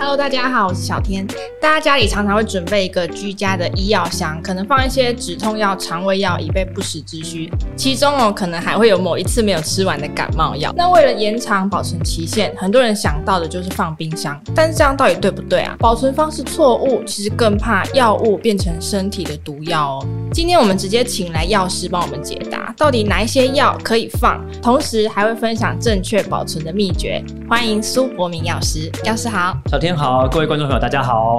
Hello，大家好，我是小天。大家家里常常会准备一个居家的医药箱，可能放一些止痛药、肠胃药，以备不时之需。其中哦，可能还会有某一次没有吃完的感冒药。那为了延长保存期限，很多人想到的就是放冰箱。但是这样到底对不对啊？保存方式错误，其实更怕药物变成身体的毒药哦。今天我们直接请来药师帮我们解答，到底哪一些药可以放，同时还会分享正确保存的秘诀。欢迎苏博明药师，药师好，小天好，各位观众朋友大家好。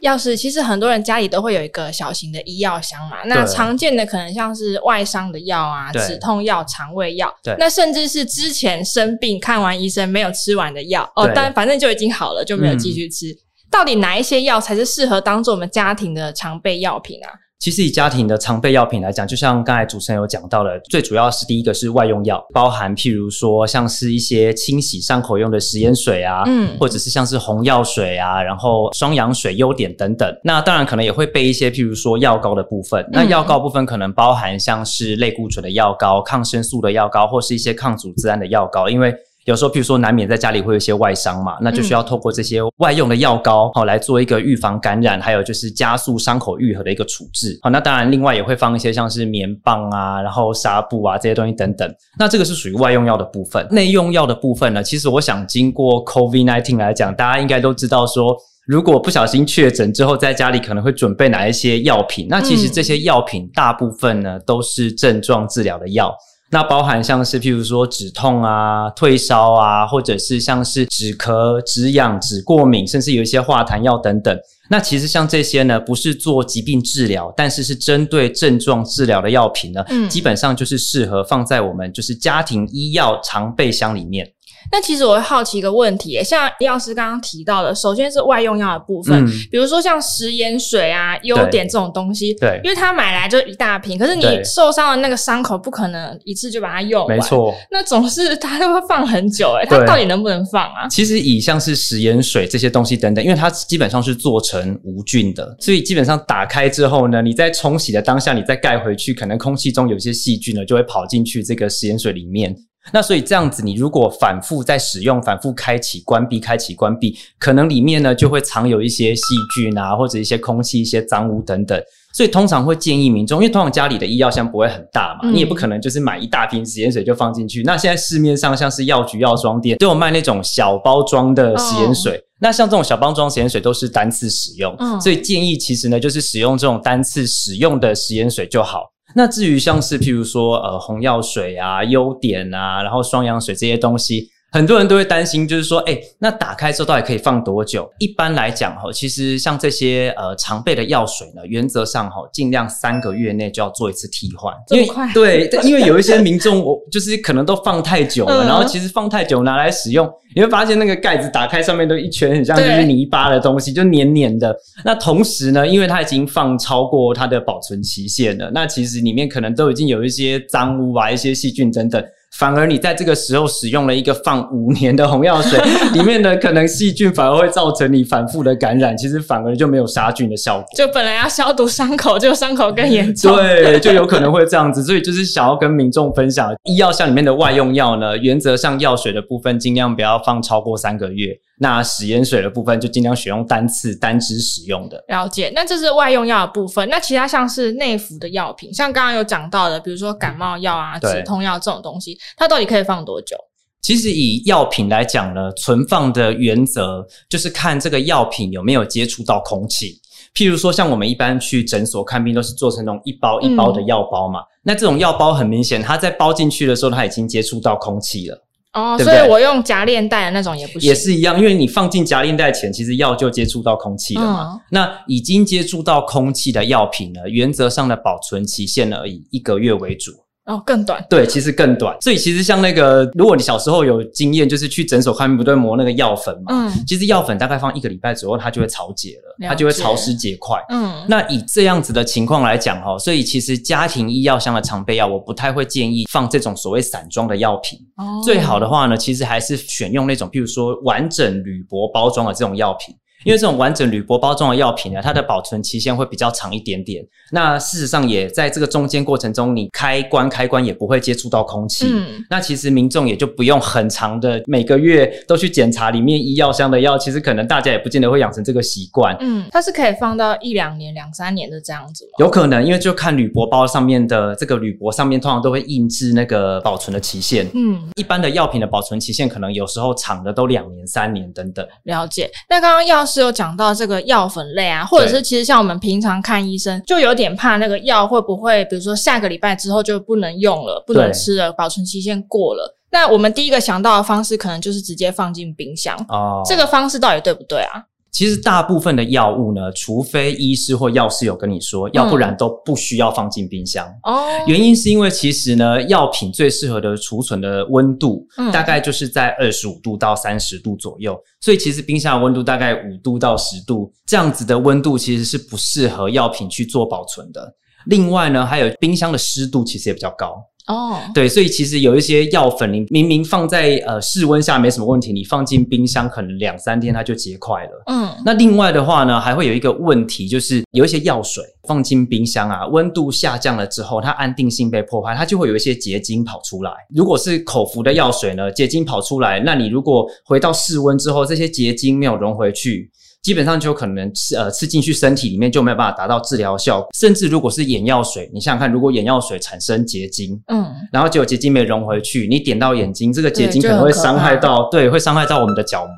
药师，其实很多人家里都会有一个小型的医药箱嘛。那常见的可能像是外伤的药啊、止痛药、肠胃药，那甚至是之前生病看完医生没有吃完的药哦，但反正就已经好了，就没有继续吃。嗯、到底哪一些药才是适合当做我们家庭的常备药品啊？其实以家庭的常备药品来讲，就像刚才主持人有讲到的，最主要是第一个是外用药，包含譬如说像是一些清洗伤口用的食盐水啊，嗯，或者是像是红药水啊，然后双氧水、优碘等等。那当然可能也会备一些譬如说药膏的部分。那药膏部分可能包含像是类固醇的药膏、抗生素的药膏，或是一些抗组织胺的药膏，因为。有时候，譬如说难免在家里会有一些外伤嘛，那就需要透过这些外用的药膏，好来做一个预防感染，还有就是加速伤口愈合的一个处置。好，那当然另外也会放一些像是棉棒啊，然后纱布啊这些东西等等。那这个是属于外用药的部分。内用药的部分呢，其实我想经过 COVID nineteen 来讲，大家应该都知道说，如果不小心确诊之后，在家里可能会准备哪一些药品。那其实这些药品大部分呢，都是症状治疗的药。那包含像是譬如说止痛啊、退烧啊，或者是像是止咳、止痒、止过敏，甚至有一些化痰药等等。那其实像这些呢，不是做疾病治疗，但是是针对症状治疗的药品呢，嗯，基本上就是适合放在我们就是家庭医药常备箱里面。那其实我会好奇一个问题，像药师刚刚提到的，首先是外用药的部分，嗯、比如说像食盐水啊、优点这种东西，对，因为它买来就一大瓶，可是你受伤的那个伤口不可能一次就把它用完，没错，那总是它都会放很久，诶，它到底能不能放啊？其实以像是食盐水这些东西等等，因为它基本上是做成无菌的，所以基本上打开之后呢，你在冲洗的当下，你再盖回去，可能空气中有些细菌呢就会跑进去这个食盐水里面。那所以这样子，你如果反复在使用，反复开启、关闭、开启、关闭，可能里面呢就会藏有一些细菌啊，或者一些空气、一些脏污等等。所以通常会建议民众，因为通常家里的医药箱不会很大嘛，你也不可能就是买一大瓶食盐水就放进去。那现在市面上像是药局、药妆店都有卖那种小包装的食盐水。那像这种小包装食盐水都是单次使用，所以建议其实呢就是使用这种单次使用的食盐水就好。那至于像是譬如说呃红药水啊、优点啊，然后双氧水这些东西。很多人都会担心，就是说，哎，那打开之后到底可以放多久？一般来讲，哈，其实像这些呃常备的药水呢，原则上哈，尽量三个月内就要做一次替换。这么快？对，因为有一些民众，我就是可能都放太久了，然后其实放太久拿来使用，你会发现那个盖子打开上面都一圈很像就是泥巴的东西，就黏黏的。那同时呢，因为它已经放超过它的保存期限了，那其实里面可能都已经有一些脏污啊、一些细菌等等。反而你在这个时候使用了一个放五年的红药水，里面的可能细菌反而会造成你反复的感染，其实反而就没有杀菌的效果。就本来要消毒伤口，就伤口更严重。对，就有可能会这样子。所以就是想要跟民众分享，医药箱里面的外用药呢，原则上药水的部分尽量不要放超过三个月。那食盐水的部分就尽量选用单次单支使用的。了解，那这是外用药的部分。那其他像是内服的药品，像刚刚有讲到的，比如说感冒药啊、止痛药这种东西，它到底可以放多久？其实以药品来讲呢，存放的原则就是看这个药品有没有接触到空气。譬如说，像我们一般去诊所看病，都是做成那种一包一包的药包嘛。嗯、那这种药包很明显，它在包进去的时候，它已经接触到空气了。哦，对对，所以我用夹链袋的那种也不行，也是一样，因为你放进夹链袋前，其实药就接触到空气了嘛。嗯、那已经接触到空气的药品呢，原则上的保存期限呢，以一个月为主。哦，更短。对，其实更短。所以其实像那个，如果你小时候有经验，就是去诊所看病不都会磨那个药粉嘛？嗯。其实药粉大概放一个礼拜左右，它就会潮解了，了。它就会潮湿结块。嗯。那以这样子的情况来讲哈，所以其实家庭医药箱的常备药，我不太会建议放这种所谓散装的药品。哦。最好的话呢，其实还是选用那种，譬如说完整铝箔包装的这种药品。因为这种完整铝箔包装的药品呢，它的保存期限会比较长一点点。那事实上也在这个中间过程中，你开关开关也不会接触到空气。嗯，那其实民众也就不用很长的每个月都去检查里面医药箱的药。其实可能大家也不见得会养成这个习惯。嗯，它是可以放到一两年、两三年的这样子吗？有可能，因为就看铝箔包上面的这个铝箔上面通常都会印制那个保存的期限。嗯，一般的药品的保存期限可能有时候长的都两年、三年等等。了解。那刚刚药师有讲到这个药粉类啊，或者是其实像我们平常看医生，就有点怕那个药会不会，比如说下个礼拜之后就不能用了，不能吃了，保存期限过了。那我们第一个想到的方式，可能就是直接放进冰箱。哦，这个方式到底对不对啊？其实大部分的药物呢，除非医师或药师有跟你说，要不然都不需要放进冰箱。哦，原因是因为其实呢，药品最适合的储存的温度，大概就是在二十五度到三十度左右。所以其实冰箱的温度大概五度到十度这样子的温度，其实是不适合药品去做保存的。另外呢，还有冰箱的湿度其实也比较高。哦，对，所以其实有一些药粉，你明明放在呃室温下没什么问题，你放进冰箱可能两三天它就结块了。嗯，那另外的话呢，还会有一个问题，就是有一些药水放进冰箱啊，温度下降了之后，它安定性被破坏，它就会有一些结晶跑出来。如果是口服的药水呢，结晶跑出来，那你如果回到室温之后，这些结晶没有融回去。基本上就可能吃呃吃进去身体里面就没有办法达到治疗效果，甚至如果是眼药水，你想想看，如果眼药水产生结晶，嗯，然后结果结晶没融回去，你点到眼睛，这个结晶可能会伤害到，对，会伤害到我们的角膜。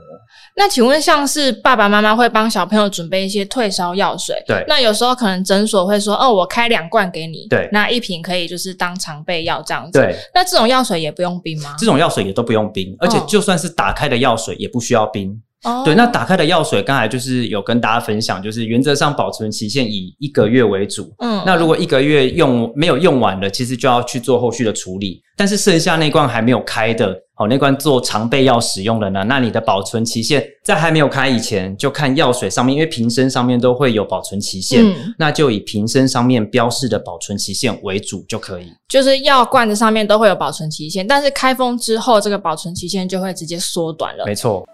那请问，像是爸爸妈妈会帮小朋友准备一些退烧药水，对，那有时候可能诊所会说，哦，我开两罐给你，对，那一瓶可以就是当常备药这样子，对，那这种药水也不用冰吗？这种药水也都不用冰，而且就算是打开的药水也不需要冰。Oh. 对，那打开的药水，刚才就是有跟大家分享，就是原则上保存期限以一个月为主。嗯，那如果一个月用没有用完了，其实就要去做后续的处理。但是剩下那罐还没有开的，哦，那罐做常备药使用的呢，那你的保存期限在还没有开以前，就看药水上面，因为瓶身上面都会有保存期限，嗯，那就以瓶身上面标示的保存期限为主就可以。就是药罐子上面都会有保存期限，但是开封之后，这个保存期限就会直接缩短了。没错。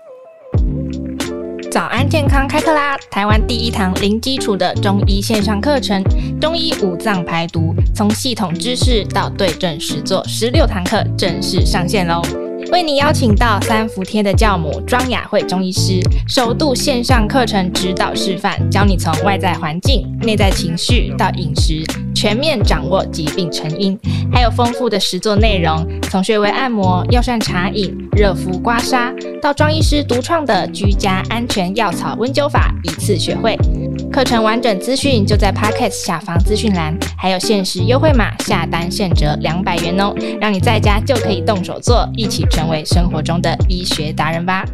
早安健康开课啦！台湾第一堂零基础的中医线上课程，中医五脏排毒，从系统知识到对症实做，十六堂课正式上线喽！为你邀请到三伏天的教母庄雅慧中医师，首度线上课程指导示范，教你从外在环境、内在情绪到饮食，全面掌握疾病成因，还有丰富的实作内容，从穴位按摩、药膳茶饮、热敷刮痧，到庄医师独创的居家安全药草温灸法，一次学会。课程完整资讯就在 Podcast 下方资讯栏，还有限时优惠码，下单现折两百元哦，让你在家就可以动手做，一起成为生活中的医学达人吧。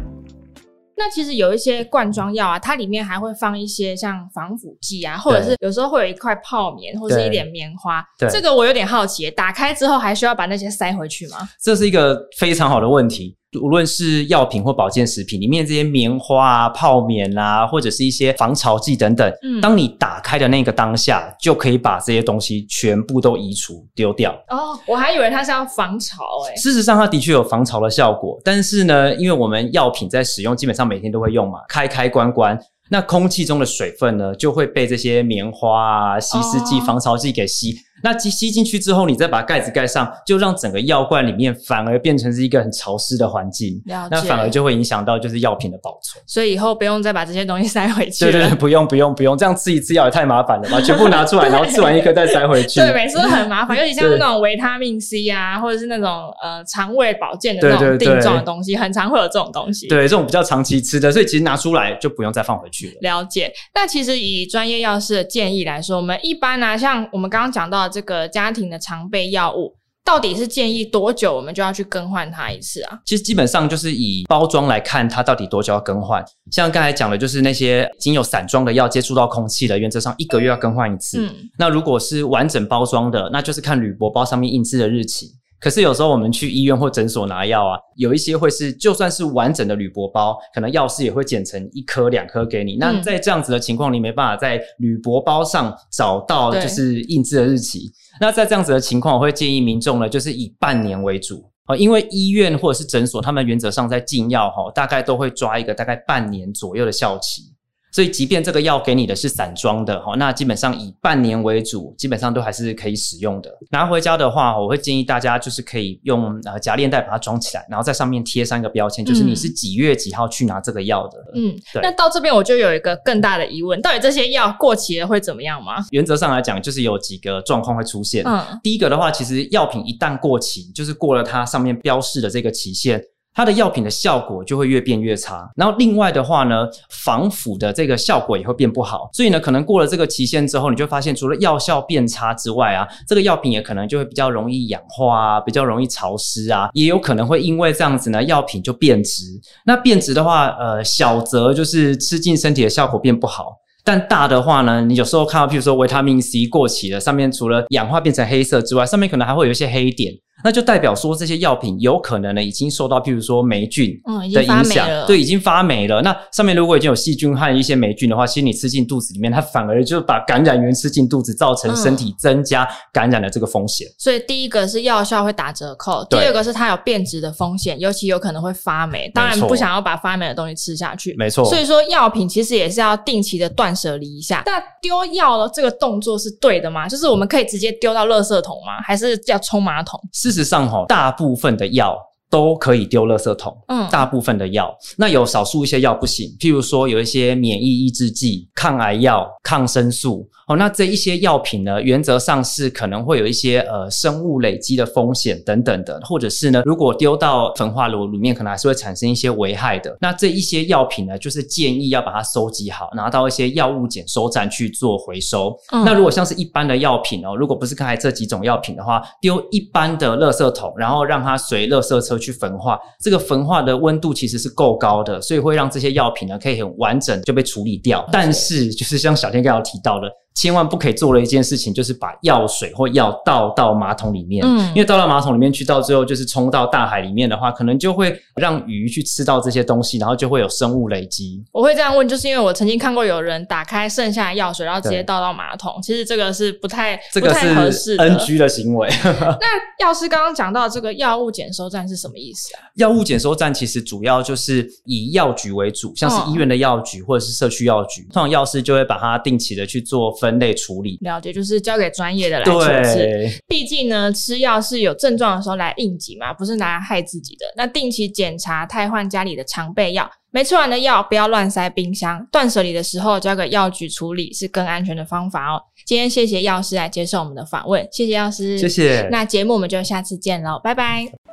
那其实有一些罐装药啊，它里面还会放一些像防腐剂啊，或者是有时候会有一块泡棉，或者是一点棉花。对，这个我有点好奇，打开之后还需要把那些塞回去吗？这是一个非常好的问题。无论是药品或保健食品里面这些棉花啊、泡棉啊，或者是一些防潮剂等等，嗯，当你打开的那个当下，就可以把这些东西全部都移除丢掉。哦，我还以为它是要防潮诶。事实上，它的确有防潮的效果，但是呢，因为我们药品在使用，基本上每天都会用嘛，开开关关。那空气中的水分呢，就会被这些棉花啊、吸湿剂、防潮剂给吸。那吸吸进去之后，你再把盖子盖上，就让整个药罐里面反而变成是一个很潮湿的环境。那反而就会影响到就是药品的保存。所以以后不用再把这些东西塞回去。对对对，不用不用不用，这样吃一次药也太麻烦了吧？全部拿出来，然后吃完一颗再塞回去。对，每次都很麻烦，尤其像那种维他命 C 啊，或者是那种呃肠胃保健的那种定状的东西，很常会有这种东西。对，这种比较长期吃的，所以其实拿出来就不用再放回去了。了解。那其实以专业药师的建议来说，我们一般呢、啊，像我们刚刚讲到的这个家庭的常备药物，到底是建议多久我们就要去更换它一次啊？其实基本上就是以包装来看，它到底多久要更换。像刚才讲的，就是那些已经有散装的药接触到空气的，原则上一个月要更换一次。嗯，那如果是完整包装的，那就是看铝箔包上面印制的日期。可是有时候我们去医院或诊所拿药啊，有一些会是就算是完整的铝箔包，可能药师也会剪成一颗两颗给你。那在这样子的情况，你没办法在铝箔包上找到就是印制的日期。那在这样子的情况，我会建议民众呢，就是以半年为主啊，因为医院或者是诊所，他们原则上在进药哈，大概都会抓一个大概半年左右的效期。所以即便这个药给你的是散装的哈，那基本上以半年为主，基本上都还是可以使用的。拿回家的话，我会建议大家就是可以用呃夹链袋把它装起来，然后在上面贴上一个标签，就是你是几月几号去拿这个药的。嗯，对。那到这边我就有一个更大的疑问，到底这些药过期了会怎么样吗？原则上来讲，就是有几个状况会出现。嗯，第一个的话，其实药品一旦过期，就是过了它上面标示的这个期限。它的药品的效果就会越变越差，然后另外的话呢，防腐的这个效果也会变不好，所以呢，可能过了这个期限之后，你就发现除了药效变差之外啊，这个药品也可能就会比较容易氧化啊，比较容易潮湿啊，也有可能会因为这样子呢，药品就变质。那变质的话，呃，小则就是吃进身体的效果变不好，但大的话呢，你有时候看到，譬如说维他命 C 过期了，上面除了氧化变成黑色之外，上面可能还会有一些黑点。那就代表说，这些药品有可能呢，已经受到譬如说霉菌的影响，嗯，对，已经发霉了。那上面如果已经有细菌和一些霉菌的话，其实你吃进肚子里面，它反而就把感染源吃进肚子，造成身体增加感染的这个风险。所以第一个是药效会打折扣，第二个是它有变质的风险，尤其有可能会发霉。当然不想要把发霉的东西吃下去，没错。所以说药品其实也是要定期的断舍离一下。那丢药了这个动作是对的吗？就是我们可以直接丢到垃圾桶吗？还是要冲马桶？事实上，哈，大部分的药都可以丢垃圾桶。嗯，大部分的药，那有少数一些药不行，譬如说有一些免疫抑制剂、抗癌药、抗生素。哦，那这一些药品呢，原则上是可能会有一些呃生物累积的风险等等的，或者是呢，如果丢到焚化炉里面，可能还是会产生一些危害的。那这一些药品呢，就是建议要把它收集好，拿到一些药物检收站去做回收。嗯。那如果像是一般的药品哦，如果不是刚才这几种药品的话，丢一般的垃圾桶，然后让它随垃圾车去焚化，这个焚化的温度其实是够高的，所以会让这些药品呢可以很完整就被处理掉。但是就是像小天刚刚提到的。千万不可以做的一件事情，就是把药水或药倒到马桶里面。嗯，因为倒到马桶里面去，到最后就是冲到大海里面的话，可能就会让鱼去吃到这些东西，然后就会有生物累积。我会这样问，就是因为我曾经看过有人打开剩下的药水，然后直接倒到马桶。其实这个是不太这个是 NG 的行为。那药师刚刚讲到这个药物检收站是什么意思啊？药物检收站其实主要就是以药局为主，像是医院的药局或者是社区药局，通常药师就会把它定期的去做分类处理。了解，就是交给专业的来处置。毕竟呢，吃药是有症状的时候来应急嘛，不是拿来害自己的。那定期检查、汰换家里的常备药，没吃完的药不要乱塞冰箱。断舍离的时候交给药局处理是更安全的方法哦。今天谢谢药师来接受我们的访问，谢谢药师，谢谢。那节目我们就下次见喽，拜拜。